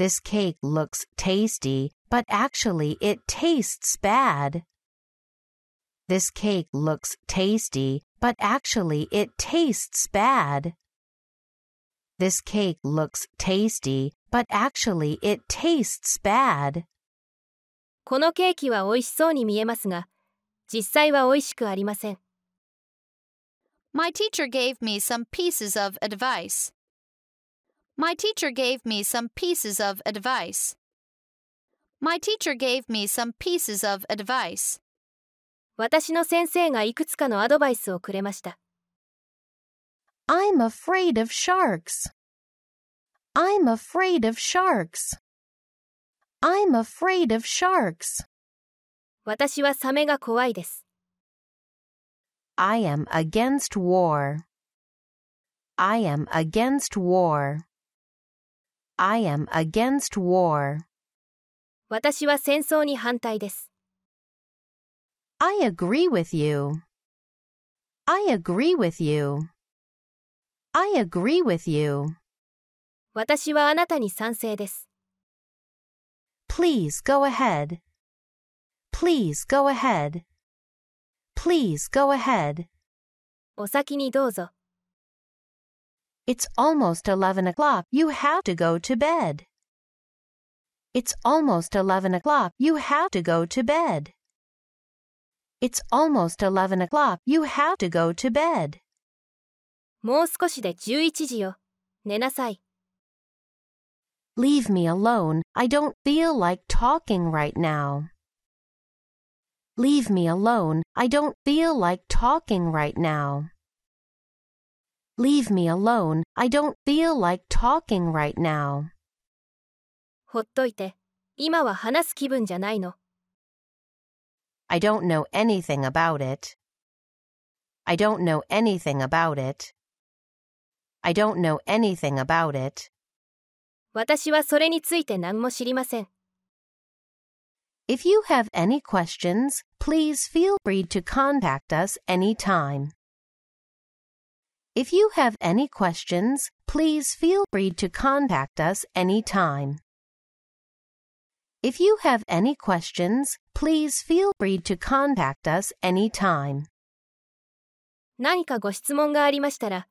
This cake looks tasty, but actually it tastes bad. This cake looks tasty, but actually it tastes bad. This cake looks tasty, but actually it tastes bad. このケーキは美味しそうに見えますが、実際は美味しくありません。 My teacher gave me some pieces of advice. My teacher gave me some pieces of advice. My teacher gave me some pieces of advice. 私の先生がいくつかのアドバイスをくれました。 I'm afraid of sharks. I'm afraid of sharks. I'm afraid of sharks. 私はサメが怖いです。 I am against war. I am against war. I am against war. 私は戦争に反対です。 I agree with you. I agree with you. I agree with you. 私はあなたに賛成です。 Please go ahead. Please go ahead. Please go ahead. お先にどうぞ。 It's almost 11 o'clock. You have to go to bed. It's almost 11 o'clock. You have to go to bed. It's almost 11 o'clock. You have to go to bed. もう少しで11時よ。寝なさい。 Leave me alone. I don't feel like talking right now. Leave me alone. I don't feel like talking right now. Leave me alone. I don't feel like talking right now. ほっといて。今は話す気分じゃないの。 I don't know anything about it. I don't know anything about it. I don't know anything about it. 私はそれについて何も知りません。 If you have any questions, please feel free to contact us anytime. If you have any questions, please feel free to contact us anytime. If you have any questions, please feel free to contact us anytime. 何かご質問がありましたら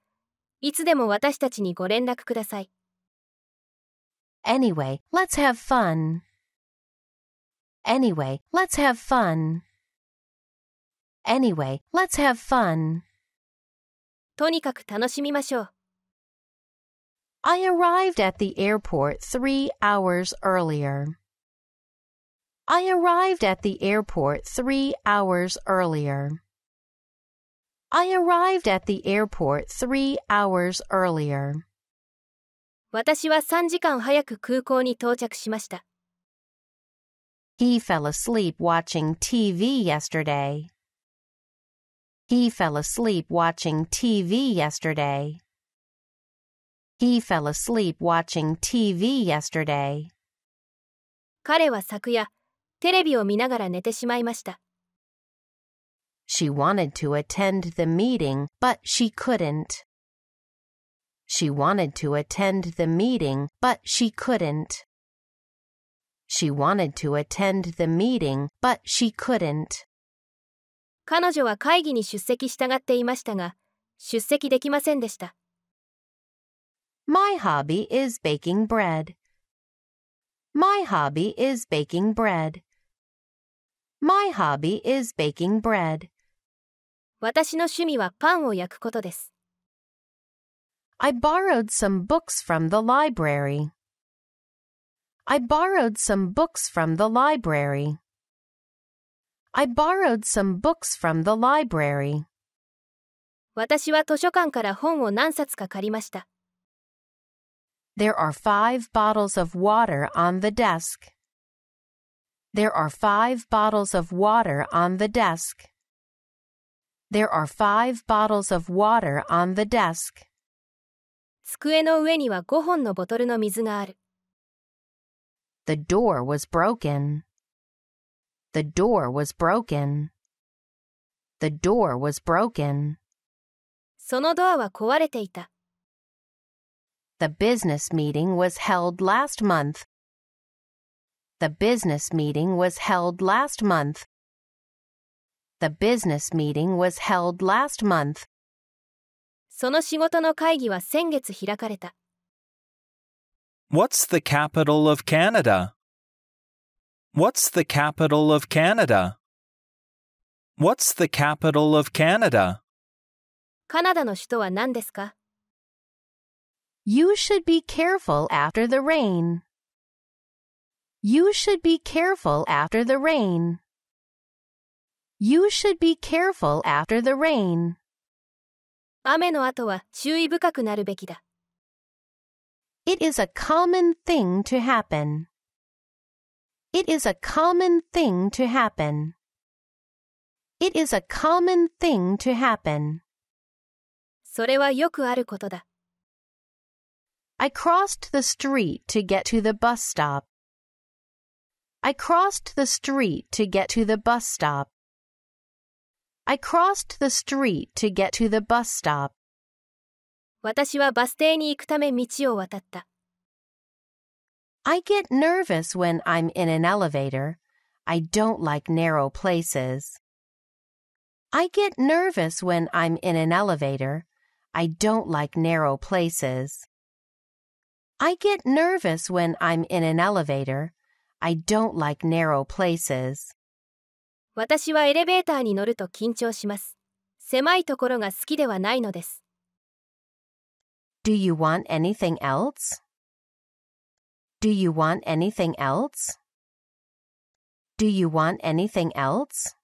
いつでも私たちにご連絡ください。 Anyway, let's have fun. Anyway, let's have fun. Anyway, let's have fun. とにかく楽しみましょう。 I arrived at the airport three hours earlier. I arrived at the airport three hours earlier. I arrived at the airport three hours earlier. 私は3時間早く空港に到着しました。 He fell asleep watching TV yesterday. He fell asleep watching TV yesterday. He fell asleep watching TV yesterday. 彼は昨夜、テレビを見ながら寝てしまいました。 She wanted to attend the meeting, but she couldn't. She wanted to attend the meeting, but she couldn't. She wanted to attend the meeting, but she couldn't. 彼女は会議に出席したがっていましたが、出席できませんでした。My hobby is baking bread. My hobby is baking bread. My hobby is baking bread. 私の趣味はパンを焼くことです。I borrowed some books from the library. I borrowed some books from the library. I borrowed some books from the library. 私は図書館から本を何冊か借りました。 There are five bottles of water on the desk. There are five bottles of water on the desk. There are five bottles of water on the desk. 机の上には5本のボトルの水がある。 The door was broken. The door was broken. The door was broken. そのドアは壊れていた。 The business meeting was held last month, The business meeting was held last month. The business meeting was held last month. その仕事の会議は先月開かれた。 What's the capital of Canada? What's the capital of Canada? What's the capital of Canada? カナダの首都は何ですか You should be careful after the rain. You should be careful after the rain. You should be careful after the rain. 雨の後は注意深くなるべきだ。 It is a common thing to happen. It is a common thing to happen. It is a common thing to happen. それはよくあることだ。 I crossed the street to get to the bus stop. I crossed the street to get to the bus stop. I crossed the street to get to the bus stop. 私はバス停に行くため道を渡った。 I get nervous when I'm in an elevator. I don't like narrow places. I get nervous when I'm in an elevator. I don't like narrow places. I get nervous when I'm in an elevator. I don't like narrow places. 私はエレベーターに乗ると緊張します。狭いところが好きではないのです。 Do you want anything else? Do you want anything else? Do you want anything else?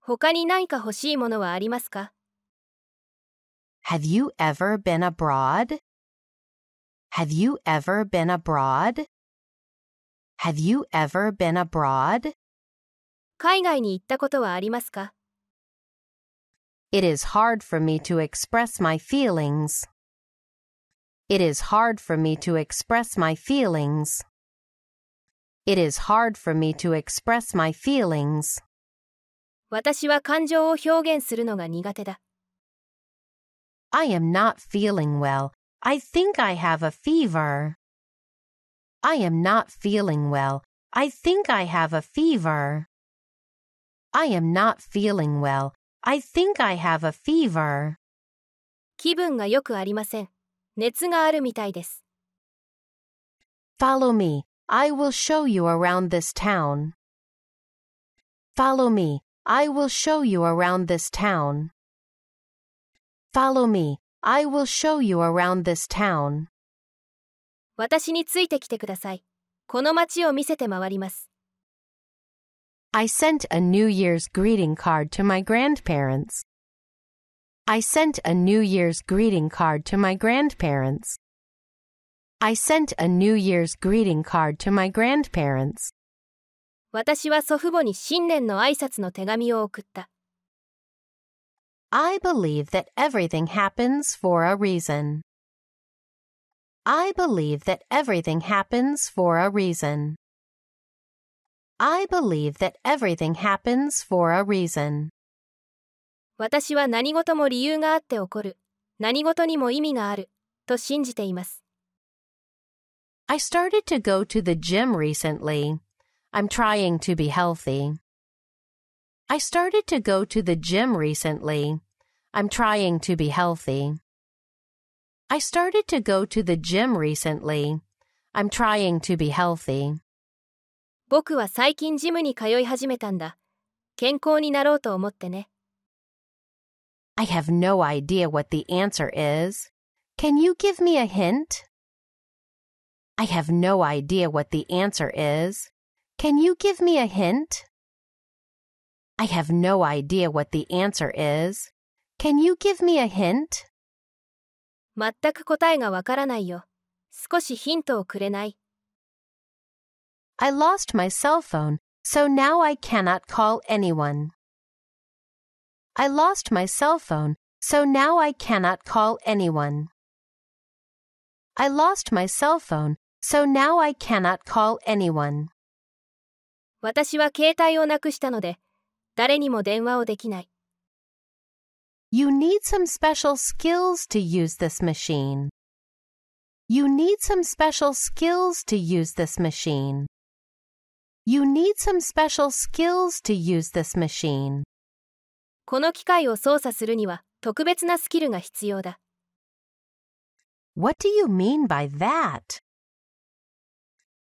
他に何か欲しいものはありますか Have you ever been abroad? Have you ever been abroad? Have you ever been abroad? 海外に行ったことはありますか It is hard for me to express my feelings. It is hard for me to express my feelings. It is hard for me to express my feelings. 私は感情を表現するのが苦手だ。 I am not feeling well. I think I have a fever. I am not feeling well. I think I have a fever. I am not feeling well. I think I have a fever. 気分がよくありません。 熱があるみたいです。 Follow me. I will show you around this town. Follow me. I will show you around this town. Follow me. I will show you around this town. 私についてきてください。この街を見せて回ります。 I sent a New Year's greeting card to my grandparents. I sent a New Year's greeting card to my grandparents. I sent a New Year's greeting card to my grandparents. 私は祖父母に新年の挨拶の手紙を送った。 I believe that everything happens for a reason. I believe that everything happens for a reason. I believe that everything happens for a reason. 私は何事も理由があって起こる。何事にも意味がある。と信じています。I started to go to the gym recently. I'm trying to be healthy. I started to go to the gym recently. I'm trying to be healthy. I started to go to the gym recently. I'm trying to be healthy. 僕は最近ジムに通い始めたんだ。健康になろうと思ってね。I have no idea what the answer is. Can you give me a hint? I have no idea what the answer is. Can you give me a hint? I have no idea what the answer is. Can you give me a hint? 全く答えがわからないよ。少しヒントをくれない。 I lost my cell phone, so now I cannot call anyone. I lost my cell phone, so now I cannot call anyone. I lost my cell phone, so now I cannot call anyone. 私は携帯をなくしたので、誰にも電話をできない。 You need some special skills to use this machine. You need some special skills to use this machine. You need some special skills to use this machine. この機械を操作するには特別なスキルが必要だ。What do you mean by that?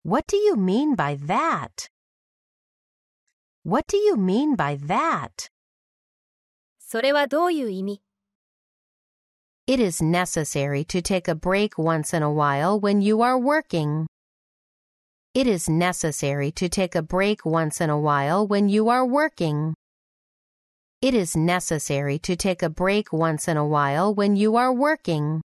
What do you mean by that? What do you mean by that? それはどういう意味 It is necessary to take a break once in a while when you are working. It is necessary to take a break once in a while when you are working. It is necessary to take a break once in a while when you are working.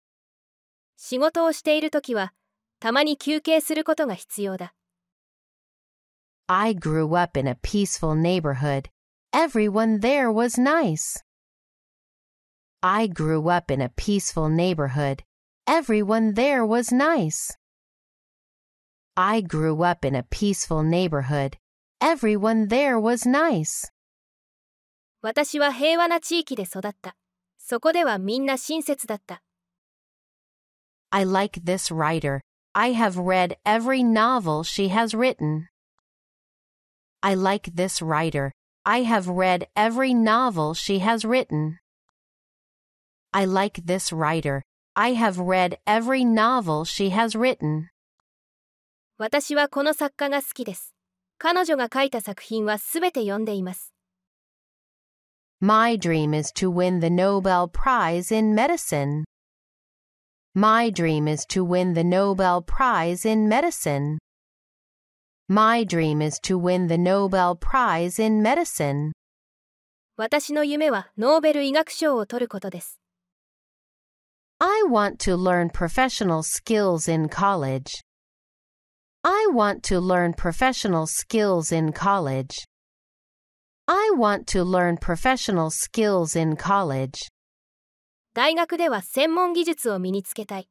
仕事をしているときは、たまに休憩することが必要だ。 I grew up in a peaceful neighborhood. Everyone there was nice. I grew up in a peaceful neighborhood. Everyone there was nice. I grew up in a peaceful neighborhood. Everyone there was nice. 私は平和な地域で育った。そこではみんな親切だった。I like this writer. I have read every novel she has written. I like this writer. I have read every novel she has written. I like this writer. I have read every novel she has written. 私はこの作家が好きです。彼女が書いた作品はすべて読んでいます。My dream is to win the Nobel Prize in Medicine. My dream is to win the Nobel Prize in Medicine. My dream is to win the Nobel Prize in Medicine. 私の夢はノーベル医学賞を取ることです。 I want to learn professional skills in college. I want to learn professional skills in college. I want to learn professional skills in college. 大学では専門技術を身につけたい。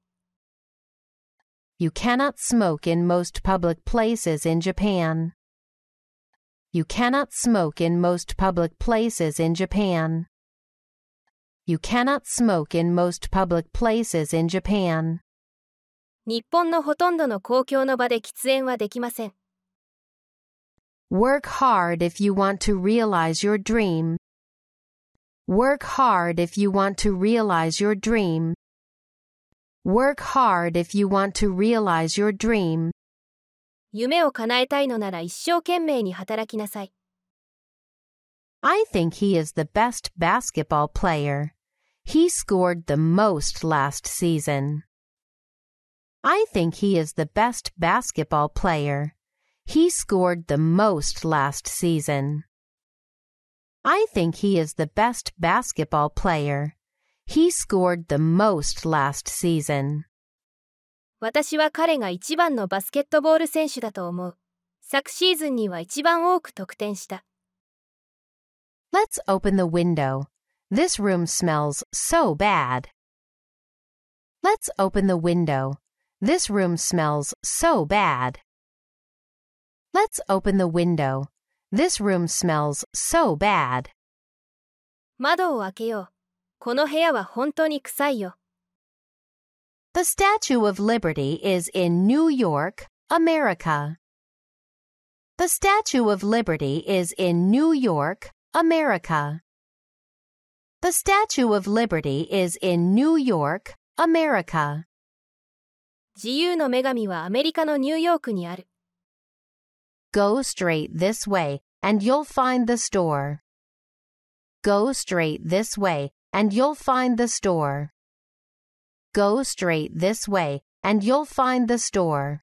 You cannot smoke in most public places in Japan. You cannot smoke in most public places in Japan. You cannot smoke in most public places in Japan. 日本のほとんどの公共の場で喫煙はできません。 Work hard if you want to realize your dream. Work hard if you want to realize your dream. Work hard if you want to realize your dream. 夢を叶えたいのなら一生懸命に働きなさい。 I think he is the best basketball player. He scored the most last season. I think he is the best basketball player. He scored the most last season. I think he is the best basketball player. He scored the most last season. 私は彼が一番のバスケットボール選手だと思う。昨シーズンには一番多く得点した。 Let's open the window. This room smells so bad. Let's open the window. This room smells so bad. Let's open the window. This room smells so bad. 窓を開けよう。この部屋は本当に臭いよ。 The Statue of Liberty is in New York, America. The Statue of Liberty is in New York, America. The Statue of Liberty is in New York, America. 自由の女神はアメリカのニューヨークにある。 Go straight this way and you'll find the store. Go straight this way and you'll find the store. Go straight this way and you'll find the store.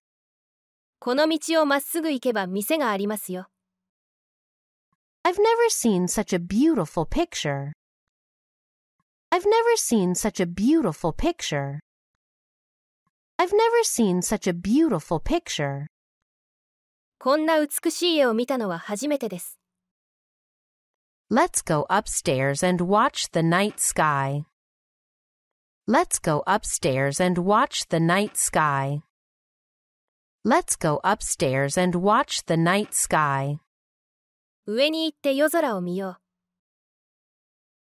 この道をまっすぐ行けば店がありますよ。 I've never seen such a beautiful picture. I've never seen such a beautiful picture. I've never seen such a beautiful picture. こんな美しい絵を見たのは初めてです。 Let's go upstairs and watch the night sky. Let's go upstairs and watch the night sky. Let's go upstairs and watch the night sky. 上に行って夜空を見よう。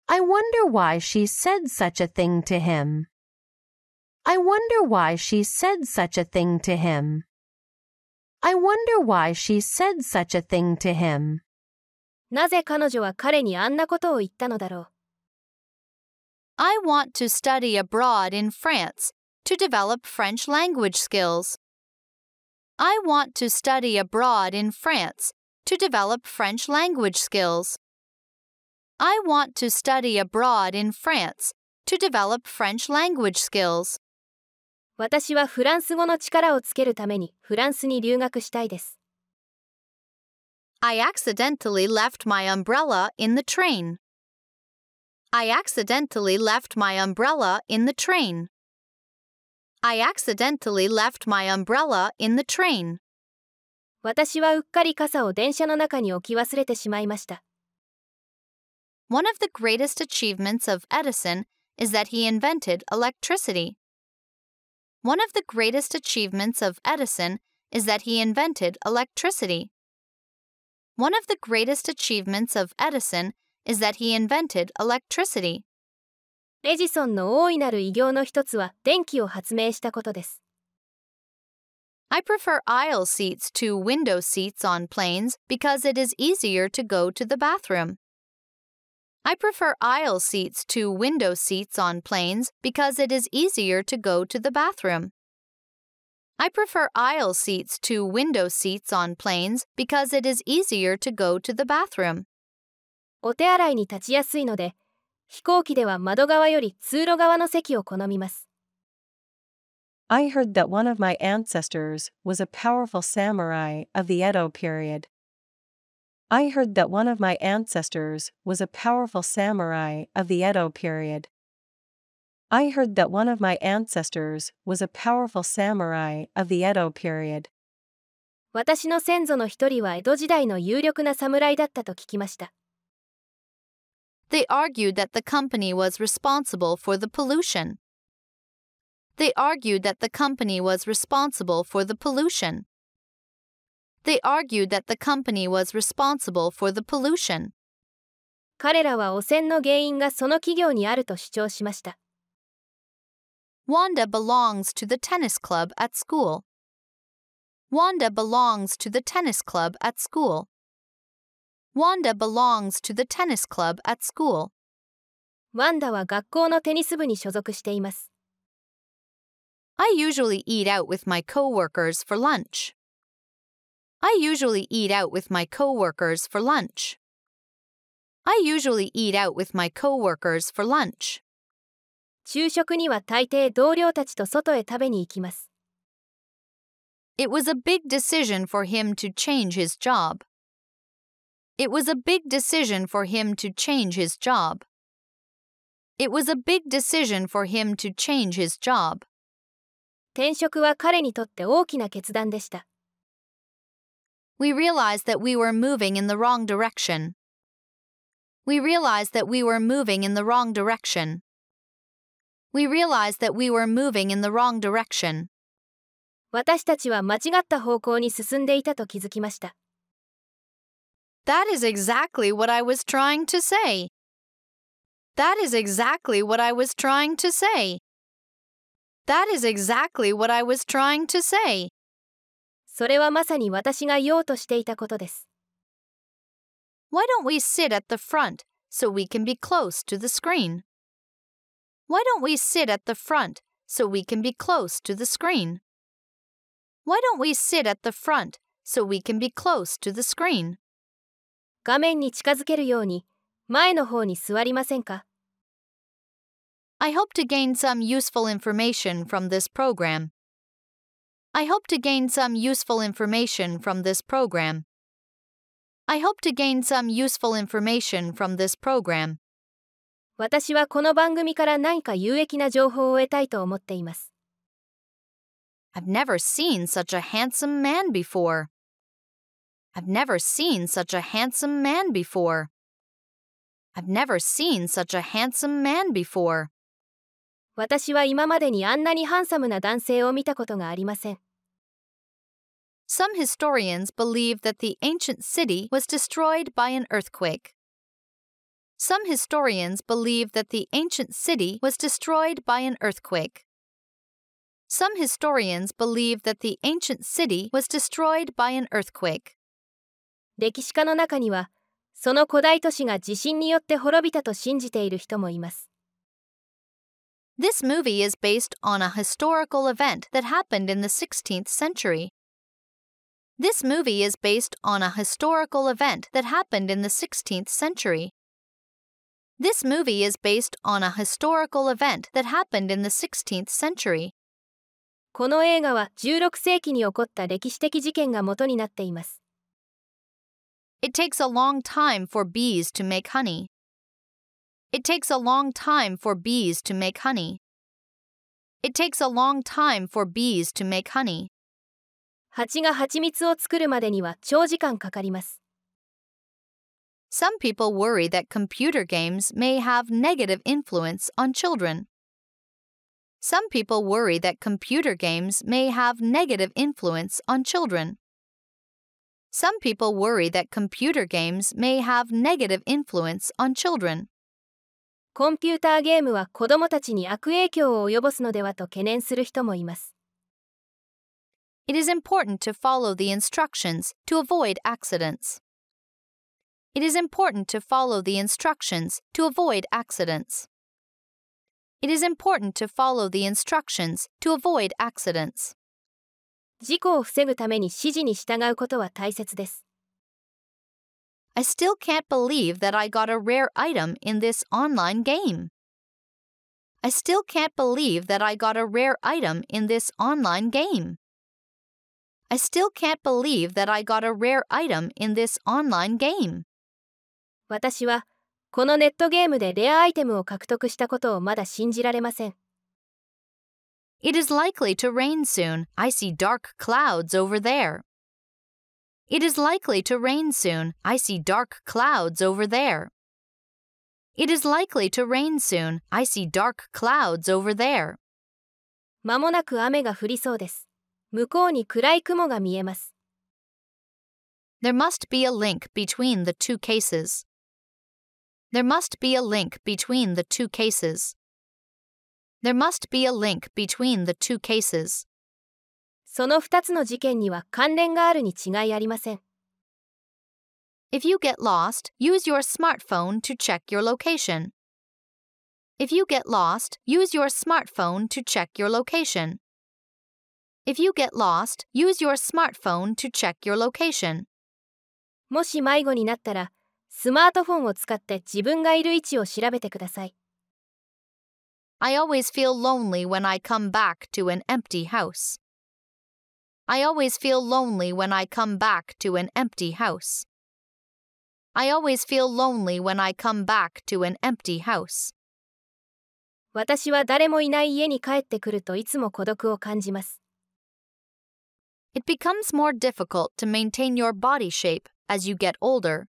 I wonder why she said such a thing to him. I wonder why she said such a thing to him. I wonder why she said such a thing to him. なぜ彼女は彼にあんなことを言ったのだろう。 I want to study abroad in France to develop French language skills. I want to study abroad in France to develop French language skills. I want to study abroad in France to develop French language skills. 私はフランス語の力をつけるためにフランスに留学したいです。I accidentally left my umbrella in the train. I accidentally left my umbrella in the train. I accidentally left my umbrella in the train. 私はうっかり傘を電車の中に置き忘れてしまいました。One of the greatest achievements of Edison is that he invented electricity. One of the greatest achievements of Edison is that he invented electricity. One of the greatest achievements of Edison is that he invented electricity. エジソンの大いなる偉業の一つは電気を発明したことです。 I prefer aisle seats to window seats on planes because it is easier to go to the bathroom. I prefer aisle seats to window seats on planes because it is easier to go to the bathroom. I prefer aisle seats to window seats on planes because it is easier to go to the bathroom. お手洗いに立ちやすいので、飛行機では窓側より通路側の席を好みます。 I heard that one of my ancestors was a powerful samurai of the Edo period. I heard that one of my ancestors was a powerful samurai of the Edo period. I heard that one of my ancestors was a powerful samurai of the Edo period. 私の先祖の一人は江戸時代の有力な侍だったと聞きました。 They argued that the company was responsible for the pollution. They argued that the company was responsible for the pollution. They argued that the company was responsible for the pollution. 彼らは汚染の原因がその企業にあると主張しました。 Wanda belongs to the tennis club at school. Wanda belongs to the tennis club at school. Wanda belongs to the tennis club at school. ワンダは学校のテニス部に所属しています。 I usually eat out with my coworkers for lunch. I usually eat out with my coworkers for lunch. I usually eat out with my coworkers for lunch. 昼食には大抵同僚たちと外へ食べに行きます。 It was a big decision for him to change his job. It was a big decision for him to change his job. It was a big decision for him to change his job. 転職は彼にとって大きな決断でした。 We realized that we were moving in the wrong direction. We realized that we were moving in the wrong direction. We realized that we were moving in the wrong direction. 私たちは間違った方向に進んでいたと気づきました。 That is exactly what I was trying to say. That is exactly what I was trying to say. That is exactly what I was trying to say. それはまさに私が言おうとしていたことです。 Why don't we sit at the front so we can be close to the screen? Why don't we sit at the front so we can be close to the screen? Why don't we sit at the front so we can be close to the screen? 画面に近づけるように前の方に座りませんか I hope to gain some useful information from this program. I hope to gain some useful information from this program. I hope to gain some useful information from this program. 私はこの番組から何か有益な情報を得たいと思っています。 I've never seen such a handsome man before. I've never seen such a handsome man before. I've never seen such a handsome man before. 私は今までにあんなにハンサムな男性を見たことがありません。Some historians believe that the ancient city was destroyed by an earthquake. Some historians believe that the ancient city was destroyed by an earthquake. Some historians believe that the ancient city was destroyed by an earthquake. 歴史家の中には、その古代都市が地震によって滅びたと信じている人もいます。This movie is based on a historical event that happened in the 16th century. This movie is based on a historical event that happened in the 16th century. This movie is based on a historical event that happened in the 16th century. この映画は16世紀に起こった歴史的事件が元になっています。 It takes a long time for bees to make honey. It takes a long time for bees to make honey. It takes a long time for bees to make honey. 蜂が蜂蜜を作るまでには長時間かかります。 Some people worry that computer games may have negative influence on children. Some people worry that computer games may have negative influence on children. Some people worry that computer games may have negative influence on children. コンピューターゲームは子供たちに悪影響を及ぼすのではと懸念する人もいます。It is important to follow the instructions to avoid accidents. It is important to follow the instructions to avoid accidents. It is important to follow the instructions to avoid accidents. 事故を防ぐために指示に従うことは大切です。I still can't believe that I got a rare item in this online game. I still can't believe that I got a rare item in this online game. I still can't believe that I got a rare item in this online game. 私はこのネットゲームでレアアイテムを獲得したことをまだ信じられません。 It is likely to rain soon. I see dark clouds over there. It is likely to rain soon. I see dark clouds over there. It is likely to rain soon. I see dark clouds over there. まもなく雨が降りそうです。向こうに暗い雲が見えます。 There must be a link between the two cases. There must be a link between the two cases. There must be a link between the two cases. その2つの事件には関連があるに違いありません。If you get lost, use your smartphone to check your location. If you get lost, use your smartphone to check your location. If you get lost, use your smartphone to check your location. もし迷子になったら、スマートフォンを使って自分がいる位置を調べてください。I always feel lonely when I come back to an empty house. I always feel lonely when I come back to an empty house. I always feel lonely when I come back to an empty house. 私は誰もいない家に帰ってくるといつも孤独を感じます。 It becomes more difficult to maintain your body shape as you get older.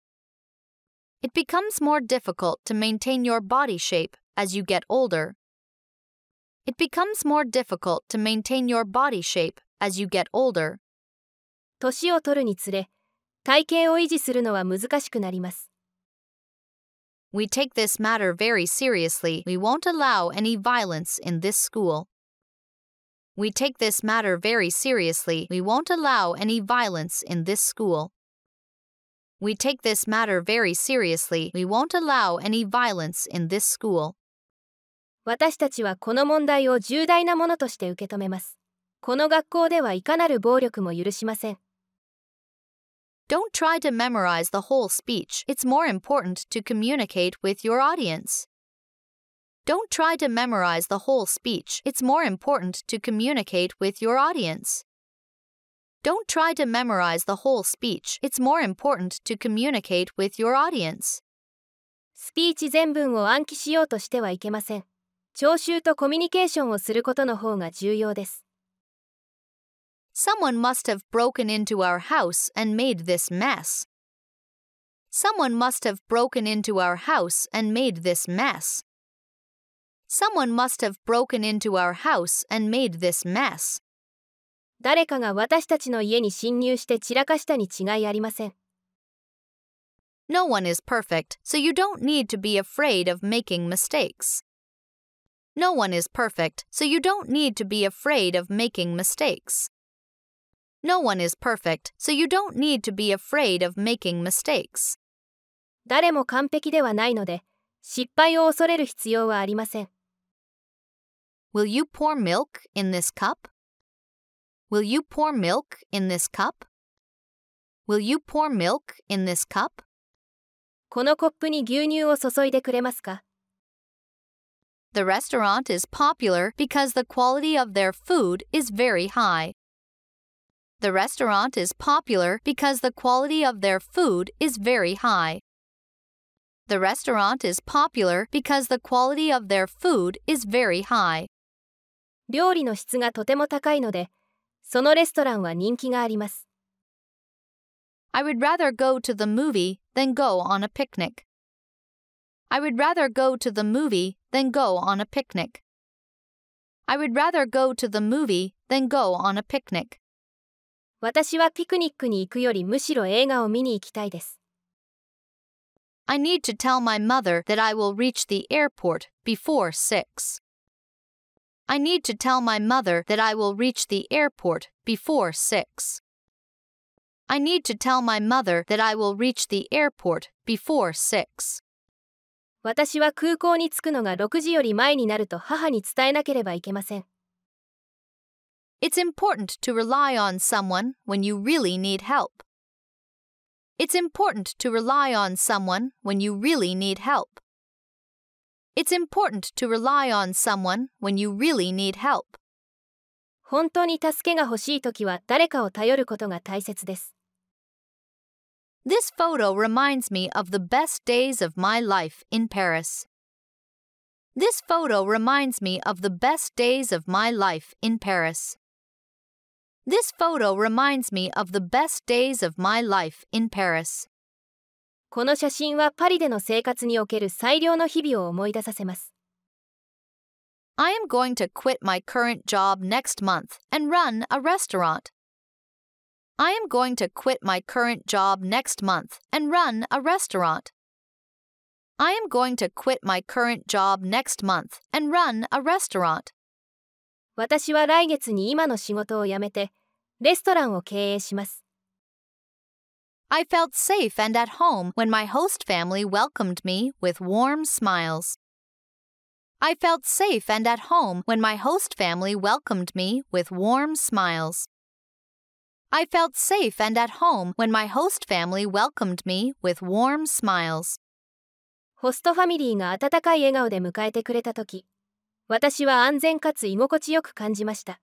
It becomes more difficult to maintain your body shape as you get older. It becomes more difficult to maintain your body shape as you get older. 年を取るにつれ、体型を維持するのは難しくなります。We take this matter very seriously. We won't allow any violence in this school. We take this matter very seriously. We won't allow any violence in this school. We take this matter very seriously. We won't allow any violence in this school. 私たちはこの問題を重大なものとして受け止めます。この学校ではいかなる暴力も許しません。Don't try to memorize the whole speech. It's more important to communicate with your audience. Don't try to memorize the whole speech. It's more important to communicate with your audience. Don't try to memorize the whole speech. It's more important to communicate with your audience. スピーチ全文を暗記しようとしてはいけません。聴衆とコミュニケーションをすることの方が重要です。Someone must have broken into our house and made this mess. Someone must have broken into our house and made this mess. Someone must have broken into our house and made this mess. 誰かが私たちの家に侵入して散らかしたに違いありません。 No one is perfect, so you don't need to be afraid of making mistakes. No one is perfect, so you don't need to be afraid of making mistakes. No one is perfect, so you don't need to be afraid of making mistakes. 誰も完璧ではないので、失敗を恐れる必要はありません。 Will you pour milk in this cup? Will you pour milk in this cup? Will you pour milk in this cup? このコップに牛乳を注いでくれますか The restaurant is popular because the quality of their food is very high. The restaurant is popular because the quality of their food is very high. The restaurant is popular because the quality of their food is very high. 料理の質がとても高いので、そのレストランは人気があります。 I would rather go to the movie than go on a picnic. I would rather go to the movie than go on a picnic. I would rather go to the movie than go on a picnic. 私はピクニックに行くよりむしろ映画を見に行きたいです。I need to tell my mother that I will reach the airport before 6. I need to tell my mother that I will reach the airport before 6. I need to tell my mother that I will reach the airport before 6. 私は空港に着くのが6時より前になると母に伝えなければいけません。It's important to rely on someone when you really need help. It's important to rely on someone when you really need help. It's important to rely on someone when you really need help. 本当に助けが欲しいときは誰かを頼ることが大切です。 This photo reminds me of the best days of my life in Paris. This photo reminds me of the best days of my life in Paris. This photo reminds me of the best days of my life in Paris. この写真はパリでの生活における最良の日々を思い出させます。 I am going to quit my current job next month and run a restaurant. I am going to quit my current job next month and run a restaurant. I am going to quit my current job next month and run a restaurant. 私は来月に今の仕事を辞めて、レストランを経営します。I felt safe and at home when my host family welcomed me with warm smiles. I felt safe and at home when my host family welcomed me with warm smiles. I felt safe and at home when my host family welcomed me with warm smiles. ホストファミリーが温かい笑顔で迎えてくれたとき、私は安全かつ居心地よく感じました。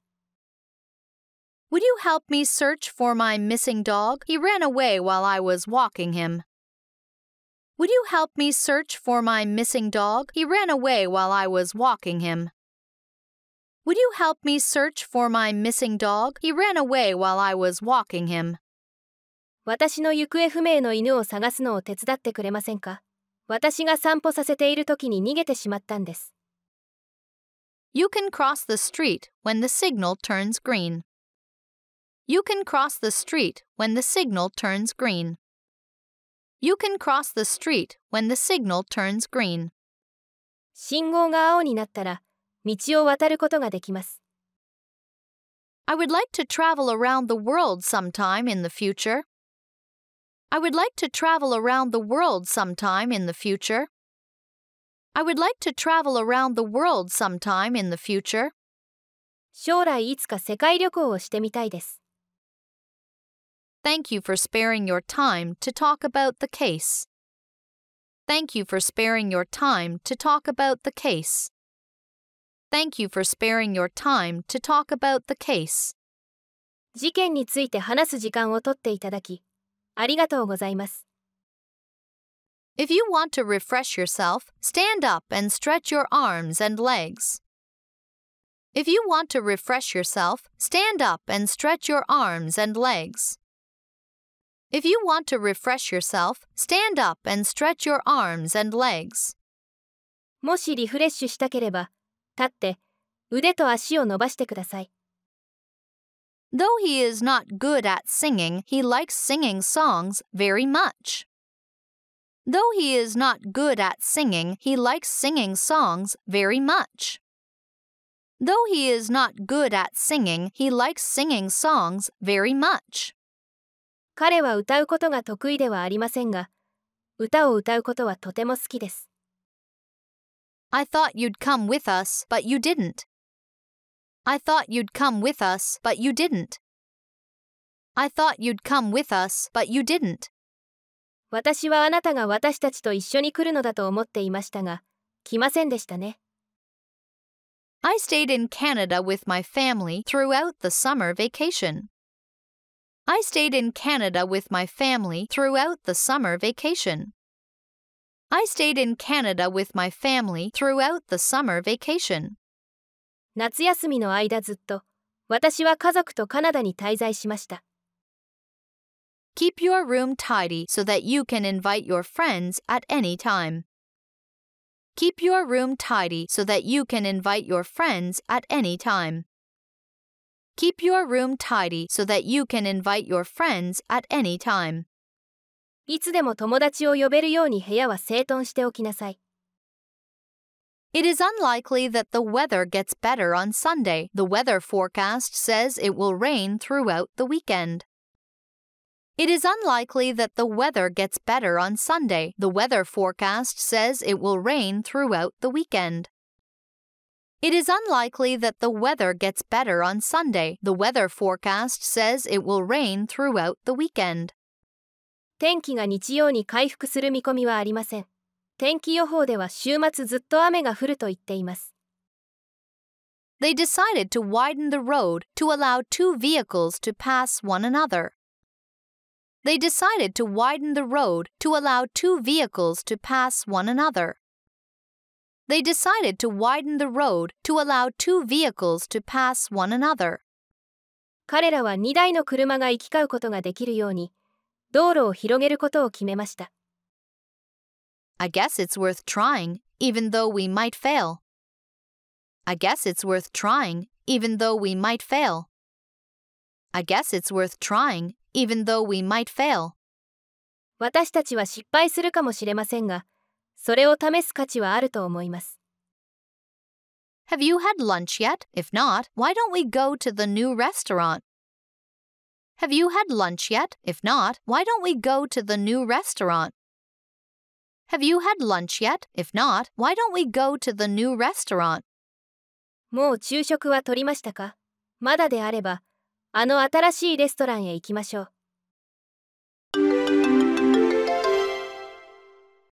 Would you help me search for my missing dog? He ran away while I was walking him. Would you help me search for my missing dog? He ran away while I was walking him. Would you help me search for my missing dog? He ran away while I was walking him. 私の行方不明の犬を探すのを手伝ってくれませんか私が散歩させている時に逃げてしまったんです。You can cross the street when the signal turns green. You can cross the street when the signal turns green. You can cross the street when the signal turns green. 信号が青になったら、道を渡ることができます。 I would like to travel around the world sometime in the future. I would like to travel around the world sometime in the future. I would like to travel around the world sometime in the future. 将来いつか世界旅行をしてみたいです。 Thank you for sparing your time to talk about the case. Thank you for sparing your time to talk about the case. Thank you for sparing your time to talk about the case. 事件について話す時間を取っていただき、ありがとうございます。 If you want to refresh yourself, stand up and stretch your arms and legs. If you want to refresh yourself, stand up and stretch your arms and legs. If you want to refresh yourself, stand up and stretch your arms and legs. もしリフレッシュしたければ、立って腕と足を伸ばしてください。 Though he is not good at singing, he likes singing songs very much. Though he is not good at singing, he likes singing songs very much. Though he is not good at singing, he likes singing songs very much. 彼は歌うことが得意ではありませんが、歌を歌うことはとても好きです。 I thought you'd come with us, but you didn't. I thought you'd come with us, but you didn't. I thought you'd come with us, but you didn't. 私はあなたが私たちと一緒に来るのだと思っていましたが、来ませんでしたね。I stayed in Canada with my family throughout the summer vacation. I stayed in Canada with my family throughout the summer vacation. I stayed in Canada with my family throughout the summer vacation. 夏休みの間ずっと、私は家族とカナダに滞在しました。Keep your room tidy so that you can invite your friends at any time. Keep your room tidy so that you can invite your friends at any time. Keep your room tidy so that you can invite your friends at any time. いつでも友達を呼べるように部屋は整頓しておきなさい。 It is unlikely that the weather gets better on Sunday. The weather forecast says it will rain throughout the weekend. It is unlikely that the weather gets better on Sunday. The weather forecast says it will rain throughout the weekend. It is unlikely that the weather gets better on Sunday. The weather forecast says it will rain throughout the weekend. 天気が日曜に回復する見込みはありません。天気予報では週末ずっと雨が降ると言っています。 They decided to widen the road to allow two vehicles to pass one another. They decided to widen the road to allow two vehicles to pass one another. They decided to widen the road to allow two vehicles to pass one another. 彼らは2台の車が行き交うことができるように、道路を広げることを決めました。 I guess it's worth trying, even though we might fail. I guess it's worth trying, even though we might fail. I guess it's worth trying, even though we might fail. 私たちは失敗するかもしれませんが、それを試す価値はあると思います。 Have you had lunch yet? If not, why don't we go to the new restaurant? Have you had lunch yet? If not, why don't we go to the new restaurant? Have you had lunch yet? If not, why don't we go to the new restaurant? もう昼食は取りましたかまだであれば、 あの新しいレストランへ行きましょう。